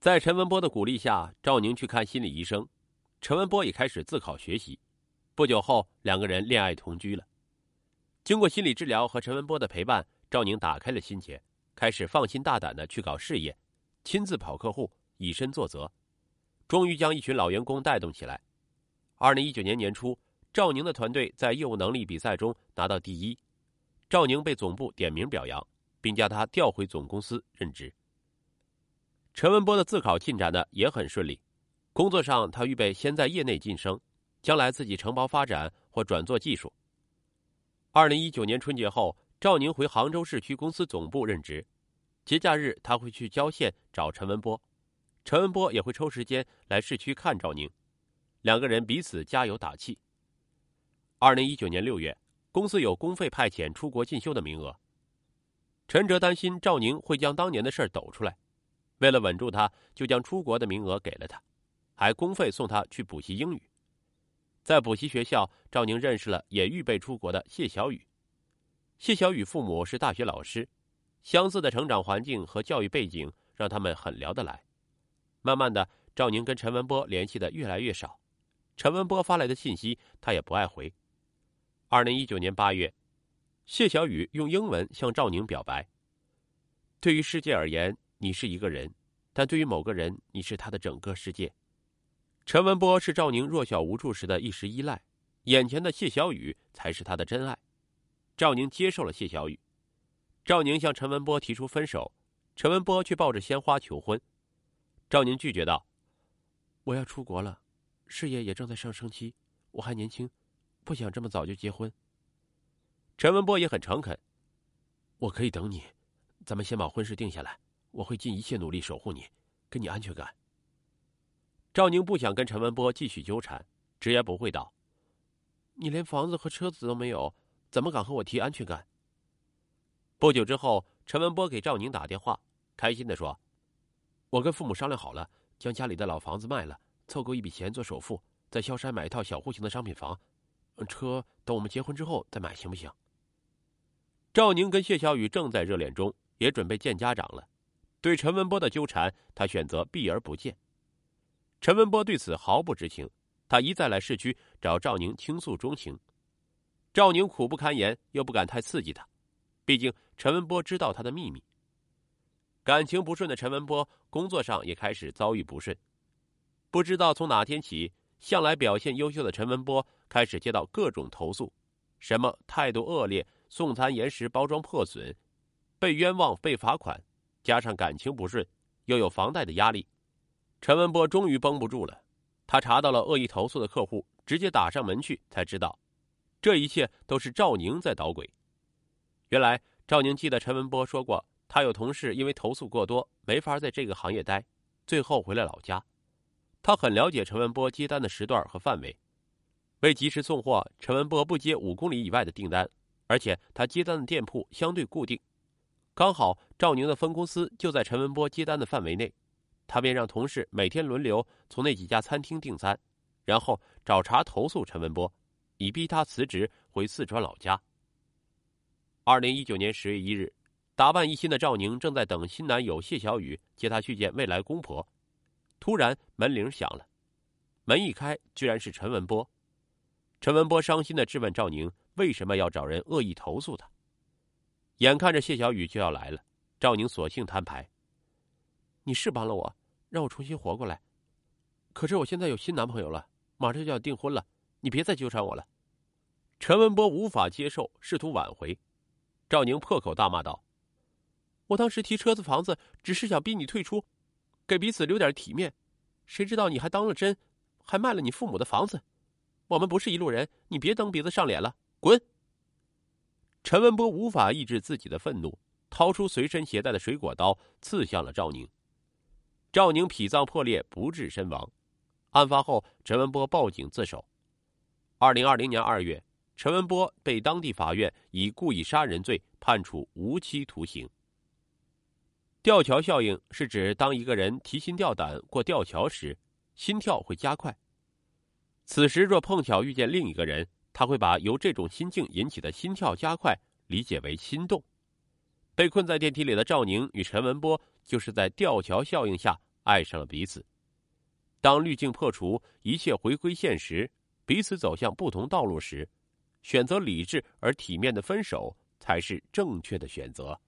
在陈文波的鼓励下，赵宁去看心理医生，陈文波也开始自考学习。不久后，两个人恋爱同居了。经过心理治疗和陈文波的陪伴，赵宁打开了心结，开始放心大胆的去搞事业，亲自跑客户，以身作则，终于将一群老员工带动起来。二零一九年年初，赵宁的团队在业务能力比赛中拿到第一，赵宁被总部点名表扬，并将他调回总公司任职。陈文波的自考进展的也很顺利，工作上他预备先在业内晋升，将来自己承包发展或转做技术。二零一九年春节后，赵宁回杭州市区公司总部任职，节假日他会去郊县找陈文波，陈文波也会抽时间来市区看赵宁，两个人彼此加油打气。二零一九年六月，公司有公费派遣出国进修的名额，陈哲担心赵宁会将当年的事儿抖出来，为了稳住他，就将出国的名额给了他，还公费送他去补习英语。在补习学校，赵宁认识了也预备出国的谢小雨。谢小雨父母是大学老师，相似的成长环境和教育背景让他们很聊得来。慢慢的，赵宁跟陈文波联系的越来越少，陈文波发来的信息他也不爱回。二零一九年八月，谢小雨用英文向赵宁表白：“对于世界而言，你是一个人；但对于某个人，你是他的整个世界。”陈文波是赵宁弱小无助时的一时依赖，眼前的谢小雨才是他的真爱。赵宁接受了谢小雨，赵宁向陈文波提出分手，陈文波却抱着鲜花求婚。赵宁拒绝道：“我要出国了，事业也正在上升期，我还年轻，不想这么早就结婚。”陈文波也很诚恳：“我可以等你，咱们先把婚事定下来，我会尽一切努力守护你，给你安全感。”赵宁不想跟陈文波继续纠缠，直言不讳道：“你连房子和车子都没有，怎么敢和我提安全感？”不久之后，陈文波给赵宁打电话，开心的说：“我跟父母商量好了，将家里的老房子卖了，凑够一笔钱做首付，在萧山买一套小户型的商品房，车等我们结婚之后再买，行不行？”赵宁跟谢小雨正在热恋中，也准备见家长了，对陈文波的纠缠，他选择避而不见。陈文波对此毫不知情，他一再来市区找赵宁倾诉衷情，赵宁苦不堪言，又不敢太刺激他，毕竟陈文波知道他的秘密。感情不顺的陈文波，工作上也开始遭遇不顺，不知道从哪天起，向来表现优秀的陈文波开始接到各种投诉，什么态度恶劣、送餐延时、包装破损、被冤枉、被罚款，加上感情不顺，又有房贷的压力。陈文波终于绷不住了，他查到了恶意投诉的客户，直接打上门去，才知道，这一切都是赵宁在捣鬼。原来赵宁记得陈文波说过，他有同事因为投诉过多，没法在这个行业待，最后回了老家。他很了解陈文波接单的时段和范围，为及时送货，陈文波不接五公里以外的订单，而且他接单的店铺相对固定，刚好赵宁的分公司就在陈文波接单的范围内。他便让同事每天轮流从那几家餐厅订餐，然后找茬投诉陈文波，以逼他辞职回四川老家。二零一九年十月一日，打扮一新的赵宁正在等新男友谢小雨接她去见未来公婆，突然门铃响了，门一开，居然是陈文波。陈文波伤心的质问赵宁为什么要找人恶意投诉他。眼看着谢小雨就要来了，赵宁索性摊牌：“你是帮了我。”让我重新活过来，可是我现在有新男朋友了，马上就要订婚了，你别再纠缠我了。陈文波无法接受，试图挽回。赵宁破口大骂道：“我当时提车子房子，只是想逼你退出，给彼此留点体面，谁知道你还当了真，还卖了你父母的房子。我们不是一路人，你别蹬鼻子上脸了，滚！”陈文波无法抑制自己的愤怒，掏出随身携带的水果刀，刺向了赵宁。赵宁脾脏破裂，不治身亡。案发后，陈文波报警自首。二零二零年二月，陈文波被当地法院以故意杀人罪判处无期徒刑。吊桥效应是指当一个人提心吊胆过吊桥时，心跳会加快。此时若碰巧遇见另一个人，他会把由这种心境引起的心跳加快理解为心动。被困在电梯里的赵宁与陈文波。就是在吊桥效应下爱上了彼此。当滤镜破除，一切回归现实，彼此走向不同道路时，选择理智而体面的分手才是正确的选择。